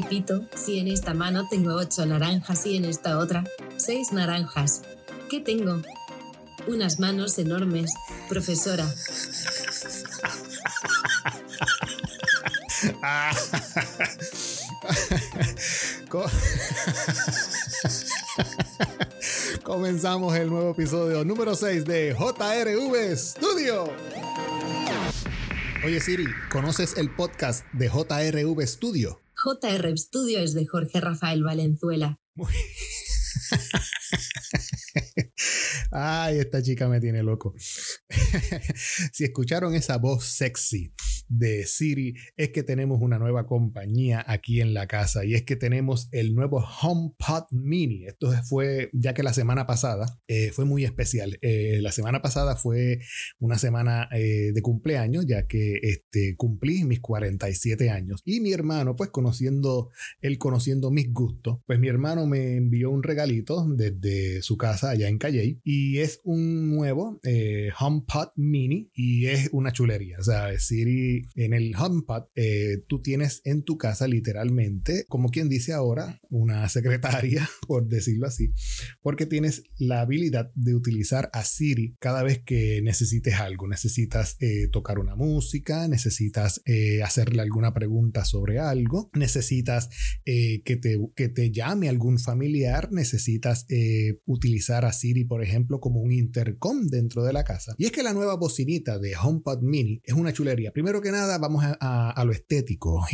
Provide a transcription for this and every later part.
Pepito si en esta mano tengo ocho naranjas y en esta otra seis naranjas? ¿Qué tengo? Unas manos enormes, profesora. Comenzamos el nuevo episodio número 6 de JRV Studio. Oye Siri, ¿conoces el podcast de JRV Studio? JR Studio es de Jorge Rafael Valenzuela. Ay, esta chica me tiene loco. si escucharon esa voz sexy de Siri, es que tenemos una nueva compañía aquí en la casa y es que tenemos el nuevo HomePod Mini. Esto fue, ya que la semana pasada eh, fue muy especial. Eh, la semana pasada fue una semana eh, de cumpleaños, ya que este, cumplí mis 47 años. Y mi hermano, pues conociendo, él conociendo mis gustos, pues mi hermano me envió un regalito desde su casa allá en Calle y es un nuevo HomePod Mini y es una chulería. O sea, Siri en el HomePod eh, tú tienes en tu casa literalmente, como quien dice ahora, una secretaria, por decirlo así, porque tienes la habilidad de utilizar a Siri cada vez que necesites algo. Necesitas eh, tocar una música, necesitas eh, hacerle alguna pregunta sobre algo, necesitas que, te, que te llame algún familiar, necesitas utilizar a Siri, por ejemplo, como un intercom dentro de la casa. Y es que la nueva bocinita de HomePod Mini es una chulería. Primero que nada, vamos a, lo estético.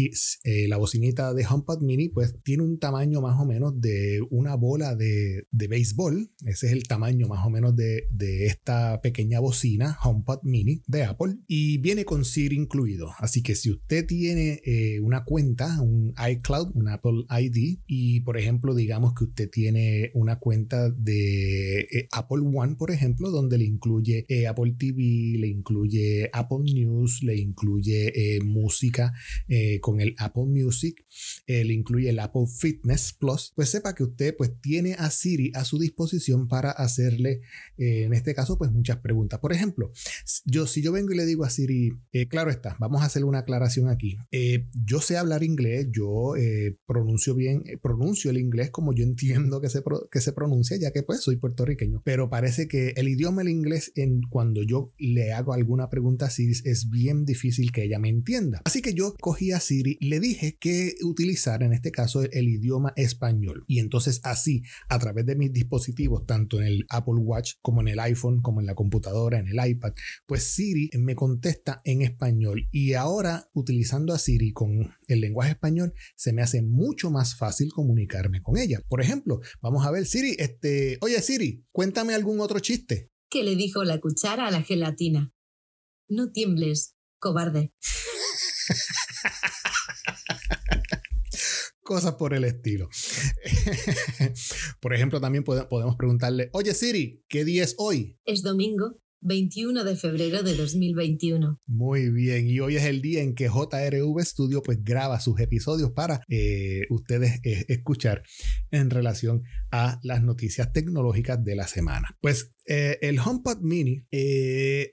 Eh, la bocinita de HomePod Mini, pues tiene un tamaño más o menos de una bola de, béisbol. Ese es el tamaño más o menos de, esta pequeña bocina HomePod Mini de Apple. Y viene con Siri incluido. Así que si usted tiene eh, una cuenta, un iCloud, un Apple ID, y por ejemplo, digamos que usted tiene una cuenta de eh, Apple One, por ejemplo, donde le incluye Apple TV, le incluye Apple News, le incluye eh, música eh, con el Apple Music, eh, le incluye el Apple Fitness Plus, pues sepa que usted pues tiene a Siri a su disposición para hacerle, en este caso, pues muchas preguntas. Por ejemplo, yo si yo vengo y le digo a Siri, claro está, vamos a hacer una aclaración aquí. yo sé hablar inglés, yo pronuncio bien, pronuncio el inglés como yo entiendo que se, que se pronuncia, ya que pues soy puertorriqueño, pero parece que el idioma el inglés en cuando yo le hago alguna pregunta a Siri es bien difícil que ella me entienda. Así que yo cogí a Siri, le dije que utilizar en este caso el idioma español. Y entonces así, a través de mis dispositivos, tanto en el Apple Watch como en el iPhone, como en la computadora, en el iPad, pues Siri me contesta en español. Y ahora, utilizando a Siri con el lenguaje español, se me hace mucho más fácil comunicarme con ella. Por ejemplo, vamos a ver, Siri, este, oye Siri, cuéntame algún otro chiste. ¿Qué le dijo la cuchara a la gelatina? No tiembles, cobarde. Cosas por el estilo. por ejemplo, también podemos preguntarle, oye Siri, ¿qué día es hoy? Es domingo. 21 de febrero de 2021. Muy bien, y hoy es el día en que JRV Studio pues graba sus episodios para eh, ustedes eh, escuchar en relación a las noticias tecnológicas de la semana. Pues eh, el HomePod Mini,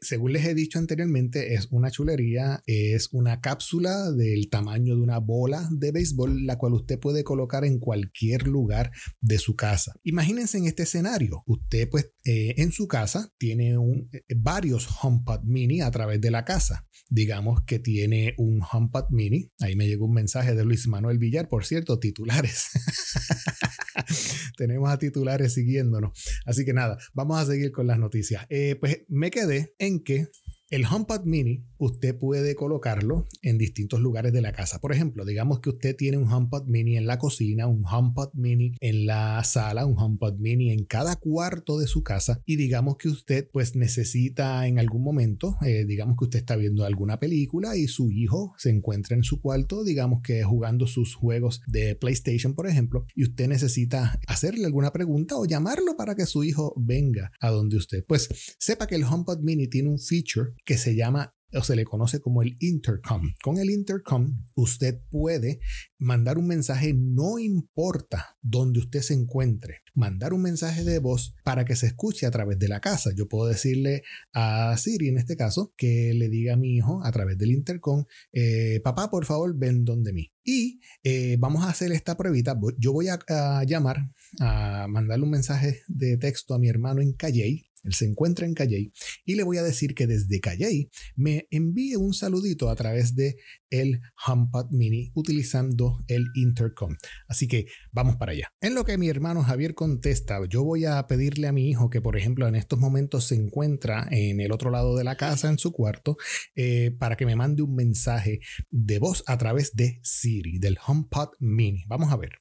según les he dicho anteriormente, es una chulería, es una cápsula del tamaño de una bola de béisbol, la cual usted puede colocar en cualquier lugar de su casa. Imagínense en este escenario, usted pues en su casa tiene eh, varios HomePod mini a través de la casa. Digamos que tiene un HomePod mini. Ahí me llegó un mensaje de Luis Manuel Villar, por cierto, titulares. Tenemos a titulares siguiéndonos. Así que nada, vamos a seguir con las noticias. Eh, pues me quedé en que el HomePod mini usted puede colocarlo en distintos lugares de la casa. Por ejemplo, digamos que usted tiene un HomePod mini en la cocina, un HomePod mini en la sala, un HomePod mini en cada cuarto de su casa y digamos que usted pues necesita en algún momento, eh, digamos que usted está viendo alguna película y su hijo se encuentra en su cuarto, digamos que jugando sus juegos de PlayStation, por ejemplo, y usted necesita hacerle alguna pregunta o llamarlo para que su hijo venga a donde usted. Pues sepa que el HomePod mini tiene un feature que se llama o se le conoce como el intercom. Con el intercom usted puede mandar un mensaje, no importa dónde usted se encuentre, mandar un mensaje de voz para que se escuche a través de la casa. Yo puedo decirle a Siri, en este caso, que le diga a mi hijo a través del intercom, eh, papá, por favor, ven donde mí. Y eh, vamos a hacer esta pruebita. Yo voy a, a, llamar, a mandarle un mensaje de texto a mi hermano en Calley él se encuentra en Calley y le voy a decir que desde Calley me envíe un saludito a través de el HomePod Mini utilizando el intercom. Así que vamos para allá. En lo que mi hermano Javier contesta, yo voy a pedirle a mi hijo que, por ejemplo, en estos momentos se encuentra en el otro lado de la casa, en su cuarto, eh, para que me mande un mensaje de voz a través de Siri, del HomePod Mini. Vamos a ver.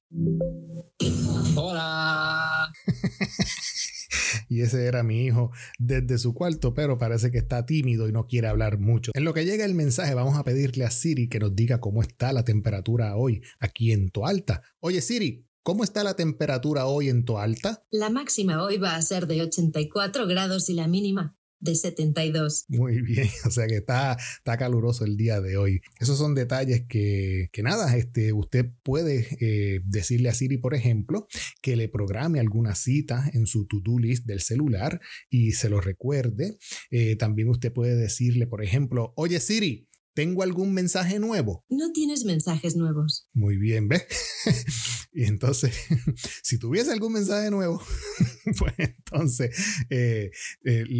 Hola. y ese era mi hijo desde su cuarto, pero parece que está tímido y no quiere hablar mucho. En lo que llega el mensaje, vamos a pedirle a Siri que nos diga cómo está la temperatura hoy aquí en Toalta. Oye Siri, ¿Cómo está la temperatura hoy en Toalta? La máxima hoy va a ser de 84 grados y la mínima de 72. Muy bien, o sea que está, está caluroso el día de hoy. Esos son detalles que, que nada, este, usted puede eh, decirle a Siri, por ejemplo, que le programe alguna cita en su to-do list del celular y se lo recuerde. Eh, también usted puede decirle, por ejemplo, oye Siri, ¿Tengo algún mensaje nuevo? No tienes mensajes nuevos. Muy bien, ¿ves? y entonces, si tuviese algún mensaje nuevo, pues entonces eh,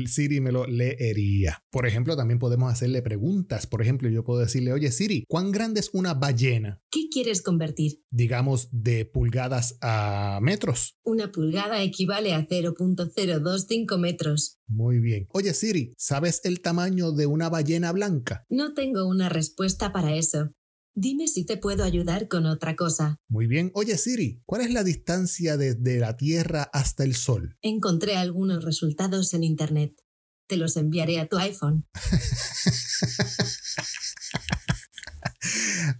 Siri me lo leería. Por ejemplo, también podemos hacerle preguntas. Por ejemplo, yo puedo decirle, oye Siri, ¿cuán grande es una ballena? ¿Qué quieres convertir? Digamos, de pulgadas a metros. Una pulgada equivale a 0.025 metros. Muy bien. Oye Siri, ¿sabes el tamaño de una ballena blanca? No tengo una respuesta para eso. Dime si te puedo ayudar con otra cosa. Muy bien. Oye Siri, ¿cuál es la distancia desde la Tierra hasta el Sol? Encontré algunos resultados en Internet. Te los enviaré a tu iPhone.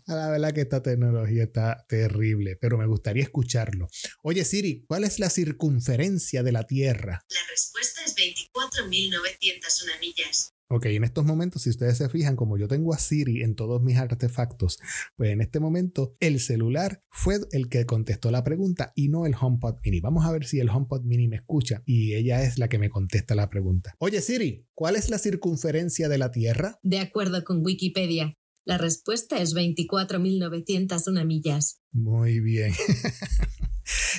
La verdad que esta tecnología está terrible, pero me gustaría escucharlo. Oye Siri, ¿cuál es la circunferencia de la Tierra? La respuesta es 24.901 millas. Ok, en estos momentos, si ustedes se fijan, como yo tengo a Siri en todos mis artefactos, pues en este momento el celular fue el que contestó la pregunta y no el HomePod Mini. Vamos a ver si el HomePod Mini me escucha y ella es la que me contesta la pregunta. Oye Siri, ¿cuál es la circunferencia de la Tierra? De acuerdo con Wikipedia, la respuesta es 24.901 millas. Muy bien.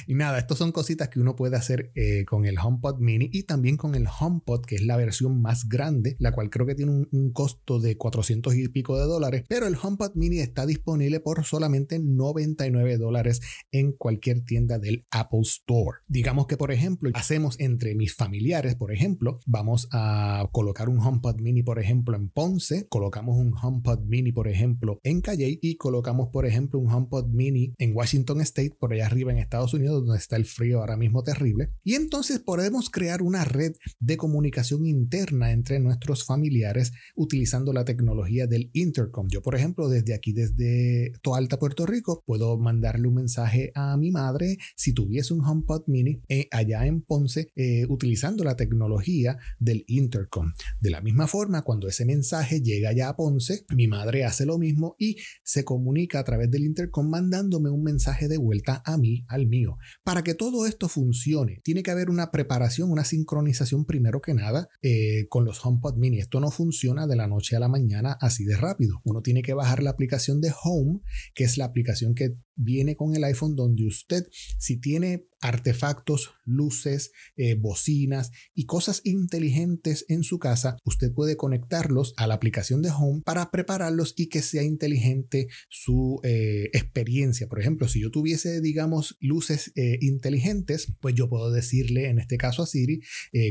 Y nada, estas son cositas que uno puede hacer eh, con el HomePod mini y también con el HomePod, que es la versión más grande, la cual creo que tiene un, costo de 400 y pico de dólares, pero el HomePod mini está disponible por solamente 99 dólares en cualquier tienda del Apple Store. Digamos que, por ejemplo, hacemos entre mis familiares, por ejemplo, vamos a colocar un HomePod mini, por ejemplo, en Ponce, colocamos un HomePod mini, por ejemplo, en Calle y colocamos, por ejemplo, un HomePod mini en Washington State, por allá arriba en Estados Unidos, donde está el frío ahora mismo terrible. Y entonces podemos crear una red de comunicación interna entre nuestros familiares utilizando la tecnología del intercom. Yo, por ejemplo, desde aquí, desde Toalta, Puerto Rico, puedo mandarle un mensaje a mi madre si tuviese un HomePod mini eh, allá en Ponce eh, utilizando la tecnología del intercom. De la misma forma, cuando ese mensaje llega allá a Ponce, mi madre hace lo mismo y se comunica a través del intercom mandándome un mensaje de vuelta a mí, al mío. Para que todo esto funcione, tiene que haber una preparación, una sincronización primero que nada eh, con los HomePod mini. Esto no funciona de la noche a la mañana así de rápido. Uno tiene que bajar la aplicación de Home, que es la aplicación que viene con el iPhone donde usted, si tiene artefactos, luces, eh, bocinas y cosas inteligentes en su casa, usted puede conectarlos a la aplicación de Home para prepararlos y que sea inteligente su eh, experiencia. Por ejemplo, si yo tuviese, digamos, luces eh, inteligentes, pues yo puedo decirle, en este caso a Siri,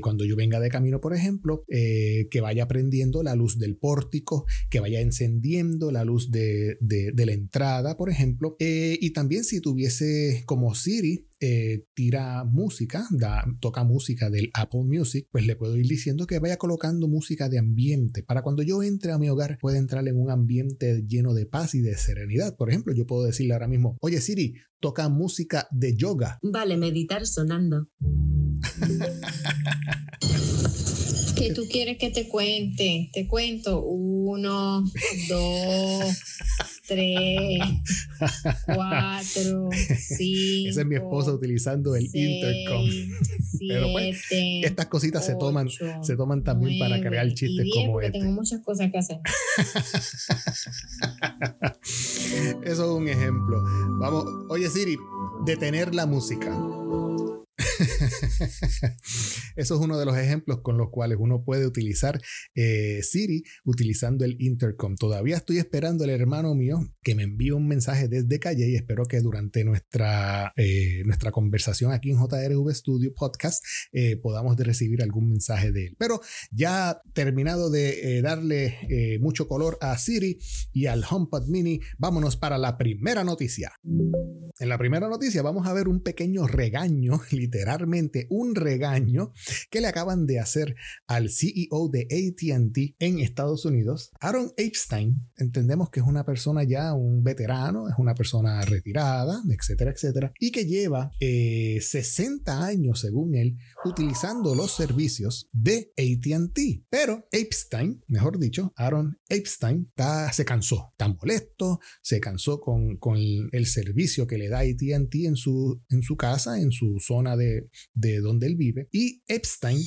cuando yo venga de camino, por ejemplo, que vaya prendiendo la luz del pórtico, que vaya encendiendo la luz de, de la entrada, por ejemplo, y también si tuviese como Siri, eh, tira música, da, toca música del Apple Music, pues le puedo ir diciendo que vaya colocando música de ambiente. Para cuando yo entre a mi hogar, pueda entrar en un ambiente lleno de paz y de serenidad. Por ejemplo, yo puedo decirle ahora mismo, oye Siri, toca música de yoga. Vale, meditar sonando. ¿Qué tú quieres que te cuente? Te cuento uno, dos, tres, cuatro, cinco. Esa es mi esposa utilizando el intercom. Pero pues, estas cositas se toman, se toman también para crear chistes como este. Tengo muchas cosas que hacer. Eso es un ejemplo. Vamos, oye Siri, detener la música. Eso es uno de los ejemplos con los cuales uno puede utilizar eh, Siri utilizando el intercom. Todavía estoy esperando al hermano mío que me envíe un mensaje desde Calle y espero que durante nuestra, eh, nuestra conversación aquí en JRV Studio Podcast eh, podamos recibir algún mensaje de él. Pero ya terminado de darle mucho color a Siri y al HomePod Mini, vámonos para la primera noticia. En la primera noticia vamos a ver un pequeño regaño, un regaño que le acaban de hacer al CEO de ATT en Estados Unidos. Aaron Epstein, entendemos que es una persona ya, un veterano, es una persona retirada, etcétera, etcétera, y que lleva 60 eh, años, según él, utilizando los servicios de ATT. Pero Epstein, mejor dicho, Aaron Epstein, se cansó, tan molesto, se cansó con, con el servicio que le da ATT en su, en su casa, en su zona de, de donde él vive. Y Epstein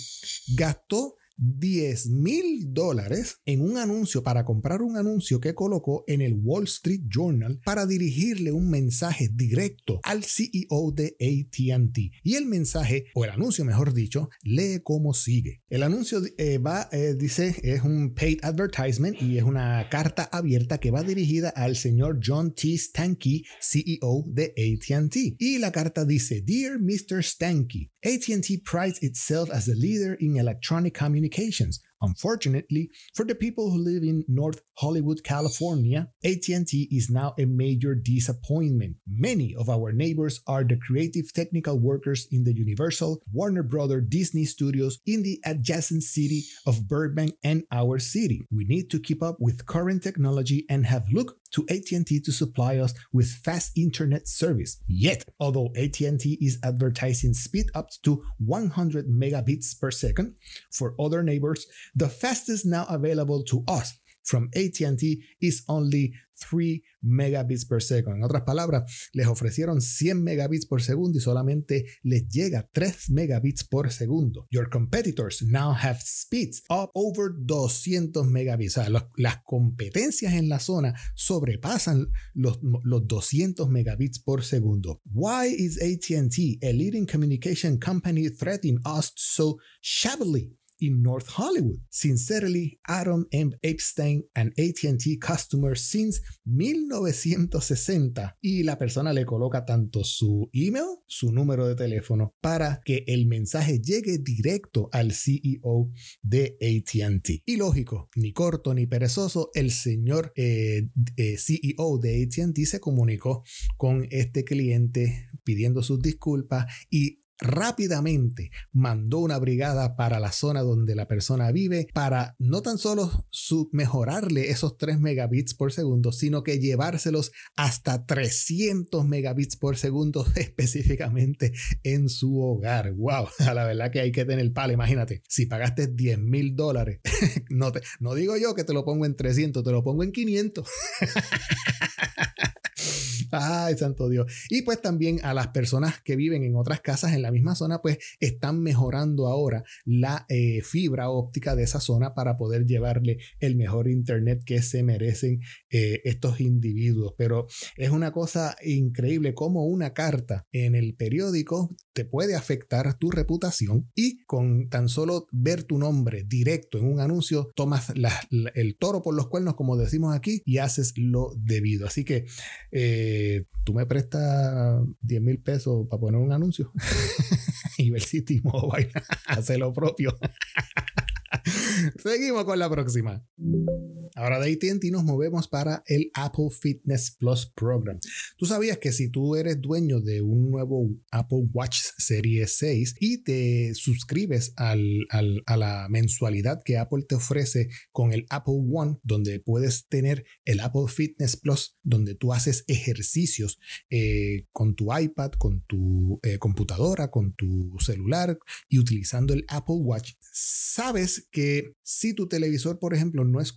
gastó 10 mil dólares en un anuncio para comprar un anuncio que colocó en el Wall Street Journal para dirigirle un mensaje directo al CEO de ATT. Y el mensaje, o el anuncio mejor dicho, lee como sigue. El anuncio eh, va, eh, dice, es un paid advertisement y es una carta abierta que va dirigida al señor John T. Stanky, CEO de ATT. Y la carta dice, Dear Mr. Stanky, ATT prides itself as a leader in electronic communications Unfortunately, for the people who live in North Hollywood, California, AT&T is now a major disappointment. Many of our neighbors are the creative technical workers in the Universal, Warner Brother, Disney studios in the adjacent city of Burbank and our city. We need to keep up with current technology and have looked to AT&T to supply us with fast internet service. Yet, although AT&T is advertising speed up to 100 megabits per second, for other neighbors, the fastest now available to us from AT&T is only 3 megabits per second. En otras palabras, les ofrecieron 100 megabits por segundo y solamente les llega 3 megabits por segundo. Your competitors now have speeds of over 200 megabits. Las competencias en la zona sobrepasan los 200 megabits por segundo. Why is AT&T, a leading communication company, threatening us so shabbily? In North Hollywood. Sincerely, Aaron M. Epstein, an ATT customer since 1960. Y la persona le coloca tanto su email, su número de teléfono, para que el mensaje llegue directo al CEO de ATT. Y lógico, ni corto ni perezoso, el señor eh, eh, CEO de ATT se comunicó con este cliente pidiendo sus disculpas y rápidamente mandó una brigada para la zona donde la persona vive para no tan solo mejorarle esos 3 megabits por segundo, sino que llevárselos hasta 300 megabits por segundo específicamente en su hogar. ¡Wow! La verdad que hay que tener palo. Imagínate, si pagaste 10 mil dólares, no, no digo yo que te lo pongo en 300, te lo pongo en 500. Ay, santo Dios. Y pues también a las personas que viven en otras casas en la misma zona, pues están mejorando ahora la eh, fibra óptica de esa zona para poder llevarle el mejor internet que se merecen eh, estos individuos. Pero es una cosa increíble como una carta en el periódico te puede afectar tu reputación y con tan solo ver tu nombre directo en un anuncio, tomas el toro por los cuernos, como decimos aquí, y haces lo debido. Así que eh, tú me prestas 10 mil pesos para poner un anuncio y ver si T-Mobile hace lo propio. Seguimos con la próxima. Ahora de ATT nos movemos para el Apple Fitness Plus Program. Tú sabías que si tú eres dueño de un nuevo Apple Watch Serie 6 y te suscribes al, a la mensualidad que Apple te ofrece con el Apple One, donde puedes tener el Apple Fitness Plus, donde tú haces ejercicios eh, con tu iPad, con tu eh, computadora, con tu celular y utilizando el Apple Watch, sabes que si tu televisor, por ejemplo, no es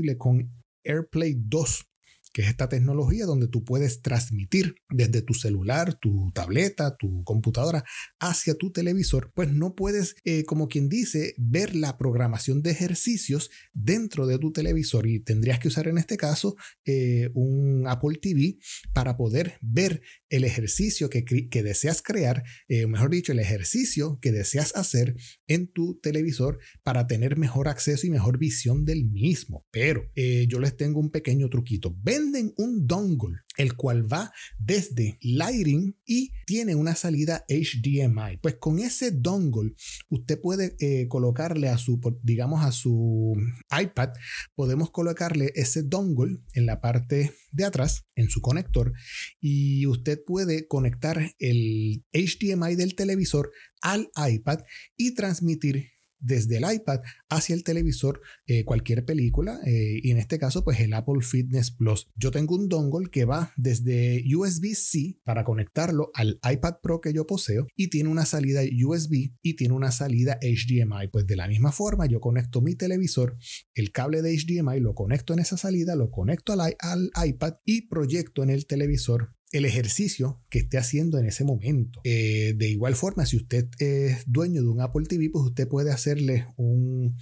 compatible con AirPlay 2, que es esta tecnología donde tú puedes transmitir desde tu celular, tu tableta, tu computadora hacia tu televisor, pues no puedes, eh, como quien dice, ver la programación de ejercicios dentro de tu televisor y tendrías que usar en este caso eh, un Apple TV para poder ver el ejercicio que, deseas crear, eh, mejor dicho, el ejercicio que deseas hacer en tu televisor para tener mejor acceso y mejor visión del mismo. Pero yo les tengo un pequeño truquito. Venden un dongle, el cual va desde Lighting y tiene una salida HDMI. Pues con ese dongle usted puede eh, colocarle a su, digamos, a su iPad, podemos colocarle ese dongle en la parte de atrás, en su conector, y usted puede conectar el HDMI del televisor al iPad y transmitir desde el iPad hacia el televisor eh, cualquier película eh, y en este caso pues el Apple Fitness Plus. Yo tengo un dongle que va desde USB-C para conectarlo al iPad Pro que yo poseo y tiene una salida USB y tiene una salida HDMI. Pues de la misma forma yo conecto mi televisor, el cable de HDMI lo conecto en esa salida, lo conecto al, al iPad y proyecto en el televisor el ejercicio que esté haciendo en ese momento. Eh, de igual forma, si usted es dueño de un Apple TV, pues usted puede hacerle un,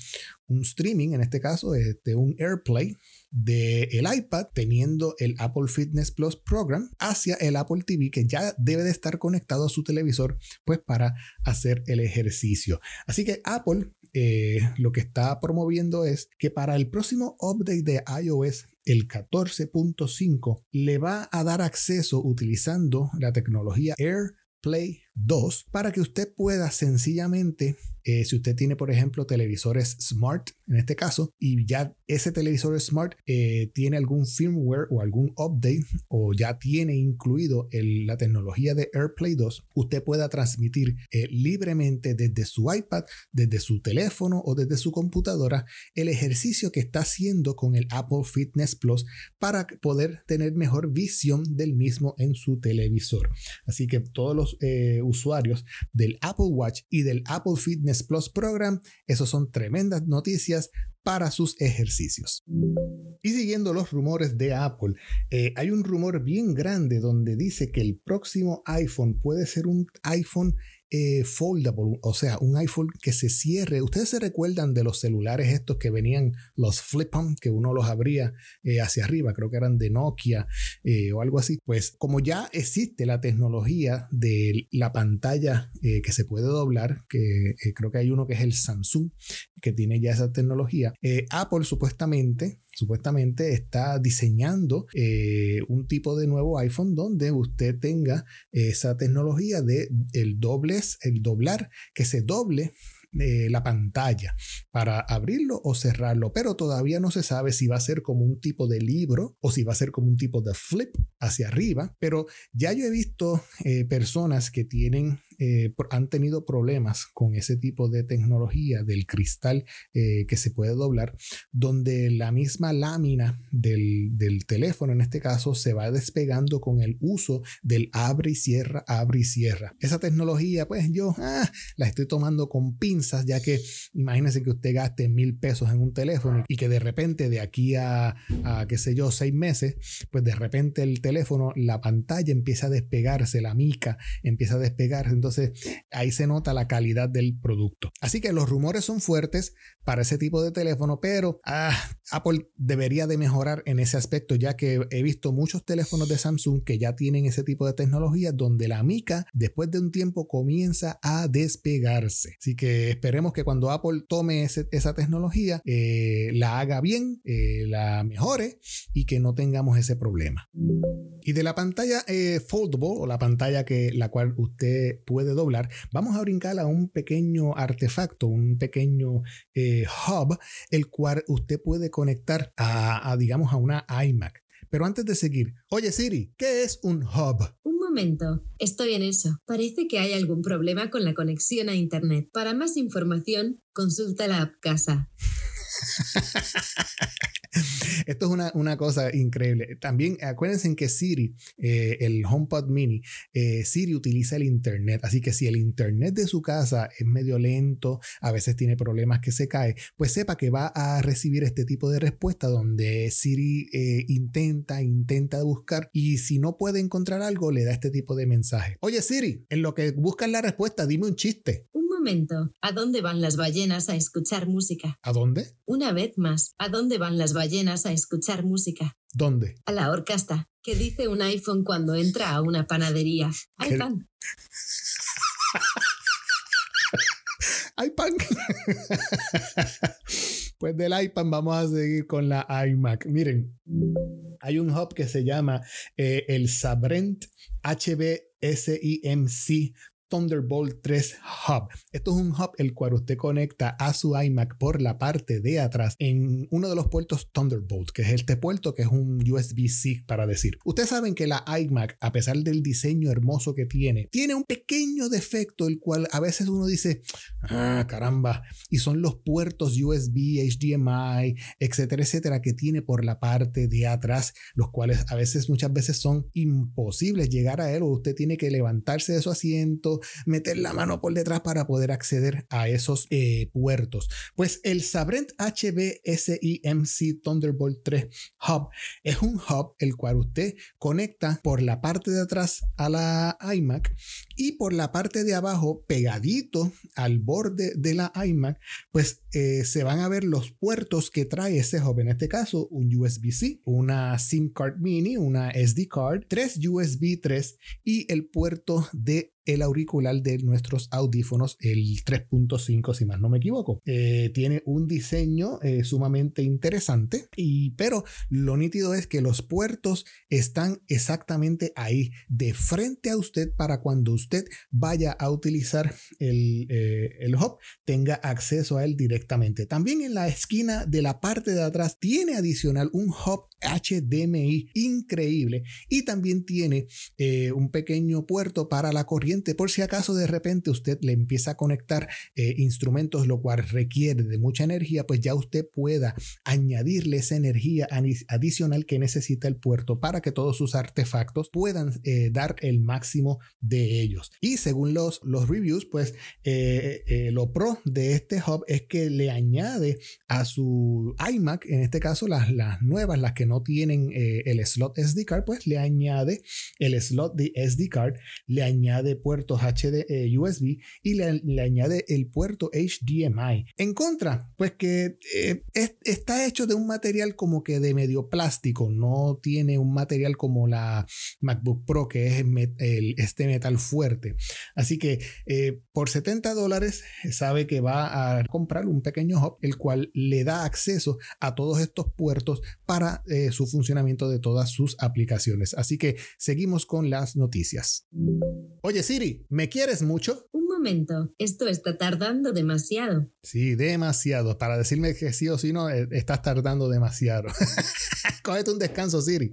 streaming, en este caso, este, un AirPlay del el iPad teniendo el Apple Fitness Plus Program hacia el Apple TV que ya debe de estar conectado a su televisor pues para hacer el ejercicio. Así que Apple eh, lo que está promoviendo es que para el próximo update de iOS el 14.5 le va a dar acceso utilizando la tecnología AirPlay 2 para que usted pueda sencillamente eh, si usted tiene, por ejemplo, televisores smart, en este caso, y ya ese televisor smart eh, tiene algún firmware o algún update o ya tiene incluido la tecnología de AirPlay 2, usted pueda transmitir eh, libremente desde su iPad, desde su teléfono o desde su computadora el ejercicio que está haciendo con el Apple Fitness Plus para poder tener mejor visión del mismo en su televisor. Así que todos los usuarios del Apple Watch y del Apple Fitness Plus Program. Esos son tremendas noticias para sus ejercicios. Y siguiendo los rumores de Apple, eh, hay un rumor bien grande donde dice que el próximo iPhone puede ser un iPhone eh, foldable, o sea, un iPhone que se cierre. Ustedes se recuerdan de los celulares estos que venían, los flip que uno los abría eh, hacia arriba, creo que eran de Nokia eh, o algo así. Pues como ya existe la tecnología de la pantalla que se puede doblar, que creo que hay uno que es el Samsung, que tiene ya esa tecnología, Apple supuestamente supuestamente está diseñando eh, un tipo de nuevo iPhone donde usted tenga esa tecnología de el dobles, el doblar, que se doble eh, la pantalla para abrirlo o cerrarlo, pero todavía no se sabe si va a ser como un tipo de libro o si va a ser como un tipo de flip hacia arriba, pero ya yo he visto eh, personas que tienen eh, han tenido problemas con ese tipo de tecnología del cristal eh, que se puede doblar, donde la misma lámina del, teléfono, en este caso, se va despegando con el uso del abre y cierra, abre y cierra. Esa tecnología, pues yo ah, la estoy tomando con pinzas, ya que imagínense que usted gaste mil pesos en un teléfono y que de repente de aquí a, a qué sé yo, seis meses, pues de repente el teléfono, la pantalla empieza a despegarse, la mica empieza a despegarse. Entonces, entonces ahí se nota la calidad del producto. Así que los rumores son fuertes para ese tipo de teléfono, pero ah, Apple debería de mejorar en ese aspecto, ya que he visto muchos teléfonos de Samsung que ya tienen ese tipo de tecnología donde la mica después de un tiempo comienza a despegarse. Así que esperemos que cuando Apple tome esa tecnología, eh, la haga bien, eh, la mejore y que no tengamos ese problema. Y de la pantalla eh, foldable o la pantalla que la cual usted puede puede doblar, vamos a brincar a un pequeño artefacto, un pequeño eh, hub, el cual usted puede conectar a, digamos, a una iMac. Pero antes de seguir, oye Siri, ¿qué es un hub? Un momento, estoy en eso. Parece que hay algún problema con la conexión a Internet. Para más información, consulta la app Casa. Esto es una, una, cosa increíble. También acuérdense que Siri, eh, el HomePod Mini, eh, Siri utiliza el Internet. Así que si el Internet de su casa es medio lento, a veces tiene problemas que se cae, pues sepa que va a recibir este tipo de respuesta donde Siri eh, intenta, intenta buscar y si no puede encontrar algo, le da este tipo de mensaje. Oye Siri, en lo que buscas la respuesta, dime un chiste. Momento, ¿a dónde van las ballenas a escuchar música? ¿A dónde? Una vez más, ¿a dónde van las ballenas a escuchar música? ¿Dónde? A la orcasta, que dice un iPhone cuando entra a una panadería. Hay pan. Hay pan. pues del iPad vamos a seguir con la iMac. Miren, hay un hub que se llama eh, el Sabrent HBSIMC Thunderbolt 3 Hub. Esto es un hub el cual usted conecta a su iMac por la parte de atrás en uno de los puertos Thunderbolt, que es este puerto que es un USB-C para decir. Ustedes saben que la iMac, a pesar del diseño hermoso que tiene, tiene un pequeño defecto el cual a veces uno dice, ah, caramba, y son los puertos USB, HDMI, etcétera, etcétera, que tiene por la parte de atrás, los cuales a veces, muchas veces son imposibles llegar a él o usted tiene que levantarse de su asiento meter la mano por detrás para poder acceder a esos eh, puertos. Pues el Sabrent HBSIMC Thunderbolt 3 Hub es un hub el cual usted conecta por la parte de atrás a la iMac y por la parte de abajo pegadito al borde de la iMac pues eh, se van a ver los puertos que trae ese hub en este caso un USB-C una SIM card mini una SD card tres USB 3 y el puerto de el auricular de nuestros audífonos, el 3.5 si más no me equivoco. Eh, tiene un diseño eh, sumamente interesante, y, pero lo nítido es que los puertos están exactamente ahí, de frente a usted para cuando usted vaya a utilizar el, eh, el hub, tenga acceso a él directamente. También en la esquina de la parte de atrás tiene adicional un hub HDMI increíble y también tiene un pequeño puerto para la corriente por si acaso de repente usted le empieza a conectar eh, instrumentos, lo cual requiere de mucha energía, pues ya usted pueda añadirle esa energía adicional que necesita el puerto para que todos sus artefactos puedan eh, dar el máximo de ellos. Y según los, los reviews, pues eh, lo pro de este hub es que le añade a su iMac, en este caso las, las nuevas, las que no tienen el slot SD card, pues le añade el slot de SD card, le añade puertos HD eh, USB y le, añade el puerto HDMI. En contra, pues que eh, está hecho de un material como que de medio plástico, no tiene un material como la MacBook Pro que es este metal fuerte. Así que eh, por 70 dólares sabe que va a comprar un pequeño hub el cual le da acceso a todos estos puertos para su funcionamiento de todas sus aplicaciones. Así que seguimos con las noticias. Oye, sí, ¿me quieres mucho? Un momento, esto está tardando demasiado. Sí, demasiado. Para decirme que sí o sí no, eh, estás tardando demasiado. Cógete un descanso, Siri.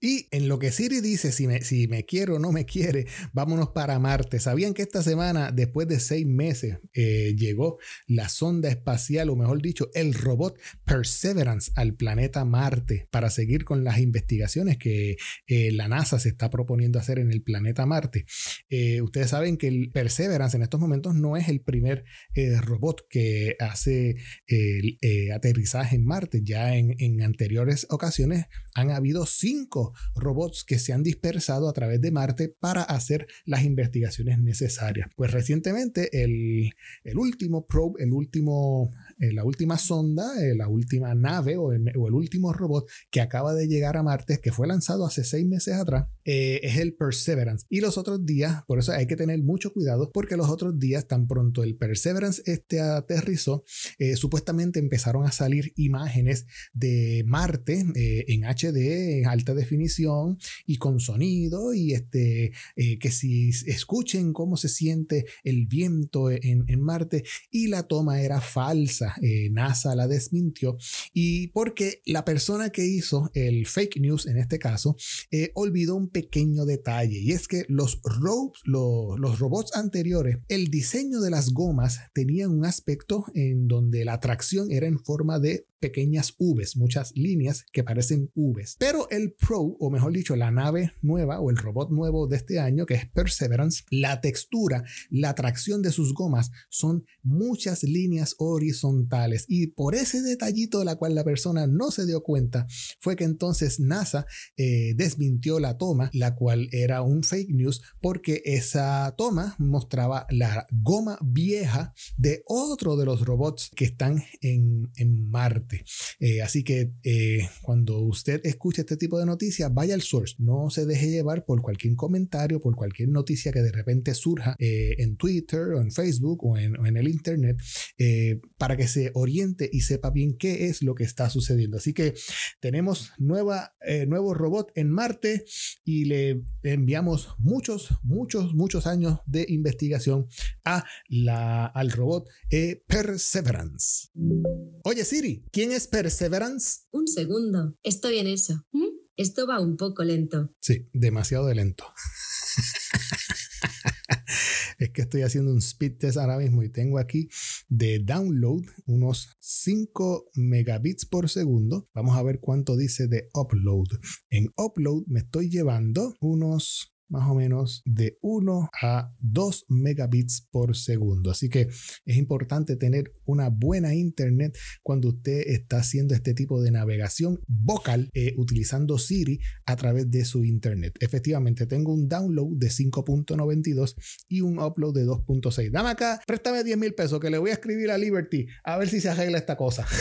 Y en lo que Siri dice, si me, si me quiere o no me quiere, vámonos para Marte. ¿Sabían que esta semana, después de seis meses, eh, llegó la sonda espacial, o mejor dicho, el robot Perseverance al planeta Marte para seguir con las investigaciones que eh, la NASA se está proponiendo hacer en el planeta Marte? Eh, ustedes saben que el Perseverance en estos momentos no es el primer eh, robot que hace el eh, aterrizaje en Marte. Ya en, anteriores ocasiones han habido cinco robots que se han dispersado a través de Marte para hacer las investigaciones necesarias. Pues recientemente el último probe, el último eh, la última sonda, eh, la última nave o el, o el, último robot que acaba de llegar a Marte, que fue lanzado hace seis meses atrás, es el Perseverance. Y los otros días, por eso hay que tener mucho cuidado, porque los otros días, tan pronto el Perseverance este aterrizó, supuestamente empezaron a salir imágenes de Marte en HD, en alta definición y con sonido, y este, que si escuchen cómo se siente el viento en, en Marte, y la toma era falsa. Eh, NASA la desmintió y porque la persona que hizo el fake news en este caso eh, olvidó un pequeño detalle y es que los, los robots anteriores, el diseño de las gomas tenían un aspecto en donde la tracción era en forma de pequeñas Vs, muchas líneas que parecen Vs. Pero el Pro, o mejor dicho, la nave nueva o el robot nuevo de este año, que es Perseverance, la textura, la tracción de sus gomas son muchas líneas horizontales. Y por ese detallito de la cual la persona no se dio cuenta, fue que entonces NASA eh, desmintió la toma, la cual era un fake news, porque esa toma mostraba la goma vieja de otro de los robots que están en, en Marte. Eh, así que eh, cuando usted escuche este tipo de noticias, vaya al source. No se deje llevar por cualquier comentario, por cualquier noticia que de repente surja eh, en Twitter o en Facebook o en, o en el Internet para que se oriente y sepa bien qué es lo que está sucediendo. Así que tenemos nueva, nuevo robot en Marte y le enviamos muchos, muchos, muchos años de investigación a la, al robot Perseverance. Oye Siri, ¿Quién es Perseverance? Un segundo, estoy en eso. ¿Mm? Esto va un poco lento. Sí, demasiado de lento. es que estoy haciendo un speed test ahora mismo y tengo aquí de download unos 5 megabits por segundo. Vamos a ver cuánto dice de upload. En upload me estoy llevando unos más o menos de 1 a 2 megabits por segundo. Así que es importante tener una buena internet cuando usted está haciendo este tipo de navegación vocal eh, utilizando Siri a través de su internet. Efectivamente, tengo un download de 5.92 y un upload de 2.6. Dame acá, préstame 10 mil pesos que le voy a escribir a Liberty a ver si se arregla esta cosa.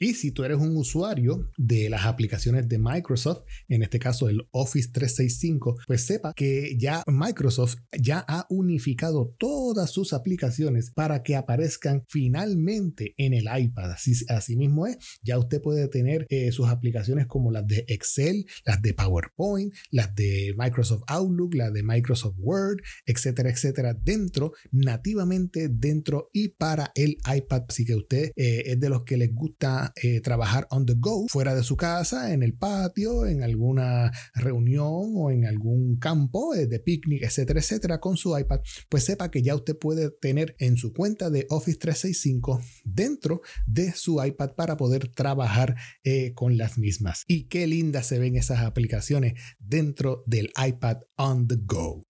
Y si tú eres un usuario de las aplicaciones de Microsoft, en este caso el Office 365, pues sepa que ya Microsoft ya ha unificado todas sus aplicaciones para que aparezcan finalmente en el iPad. Así, mismo es, ya usted puede tener eh, sus aplicaciones como las de Excel, las de PowerPoint, las de Microsoft Outlook, las de Microsoft Word, etcétera, etcétera, dentro, nativamente dentro y para el iPad. Así que usted eh, es de los que les gusta eh, trabajar on the go, fuera de su casa, en el patio, en alguna reunión o en algún campo de picnic, etcétera, etcétera, con su iPad, pues sepa que ya usted puede tener en su cuenta de Office 365 dentro de su iPad para poder trabajar eh, con las mismas. Y qué lindas se ven esas aplicaciones dentro del iPad on the go.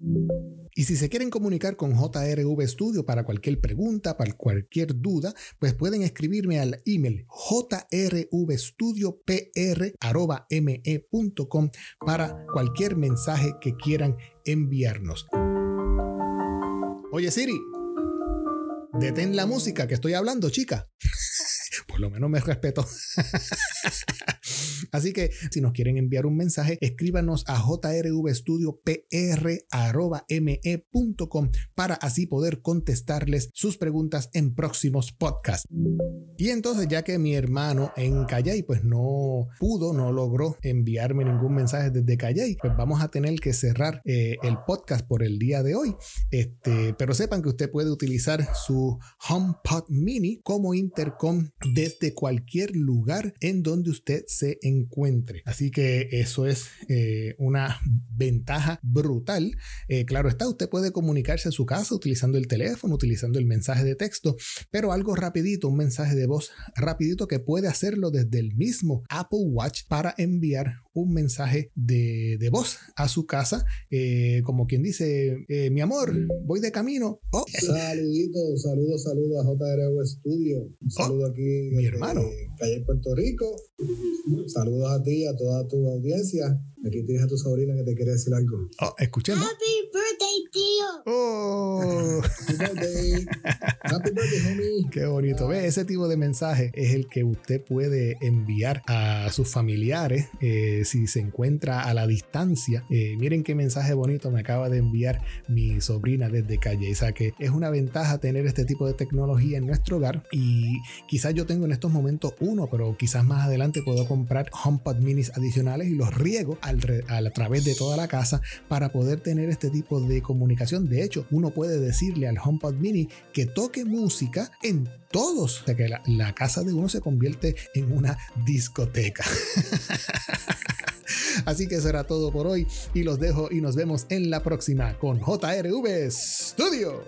Y si se quieren comunicar con JRV Studio para cualquier pregunta, para cualquier duda, pues pueden escribirme al email jrvstudiopr.me.com para cualquier mensaje que quieran enviarnos. Oye Siri, detén la música que estoy hablando, chica. Por lo menos me respeto. Así que si nos quieren enviar un mensaje, escríbanos a jrvstudiopr.me.com para así poder contestarles sus preguntas en próximos podcasts. Y entonces, ya que mi hermano en Callay pues no pudo, no logró enviarme ningún mensaje desde Callay, pues vamos a tener que cerrar eh, el podcast por el día de hoy. Este, pero sepan que usted puede utilizar su HomePod Mini como intercom desde cualquier lugar en donde usted se encuentre. Así que eso es eh, una ventaja brutal. Eh, claro está, usted puede comunicarse a su casa utilizando el teléfono, utilizando el mensaje de texto, pero algo rapidito, un mensaje de voz rapidito que puede hacerlo desde el mismo Apple Watch para enviar un mensaje de, de voz a su casa, eh, como quien dice, mi amor, voy de camino. Oh. Saluditos, saludos, saludos a JRW Studio. Un oh, saludo aquí. Mi hermano. Calle Puerto Rico. Saludos a ti y a toda tu audiencia. Aquí tienes a tu sobrina que te quiere decir algo. Oh, escuchemos. Happy birthday, tío. Oh. Happy birthday. Happy birthday, homie. Qué bonito. Ve, ese tipo de mensaje es el que usted puede enviar a sus familiares eh, si se encuentra a la distancia. Eh, miren qué mensaje bonito me acaba de enviar mi sobrina desde Calle. O sea que es una ventaja tener este tipo de tecnología en nuestro hogar y quizás yo tengo en estos momentos uno, pero quizás más adelante puedo comprar HomePod minis adicionales y los riego a través de toda la casa para poder tener este tipo de comunicación. De hecho, uno puede decirle al HomePod mini que toque música en todos, o que la, la casa de uno se convierte en una discoteca. Así que será todo por hoy y los dejo y nos vemos en la próxima con JRV Studio.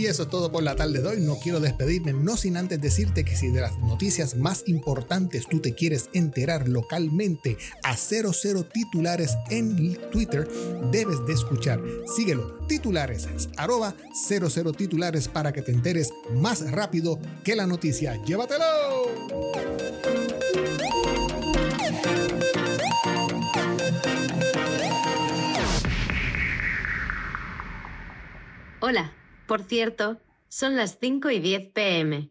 Y eso es todo por la tarde de hoy. No quiero despedirme, no sin antes decirte que si de las noticias más importantes tú te quieres enterar localmente a 00 titulares en Twitter, debes de escuchar. Síguelo, titulares, arroba 00 titulares para que te enteres más rápido que la noticia. ¡Llévatelo! Hola. Por cierto, son las 5 y 10 pm.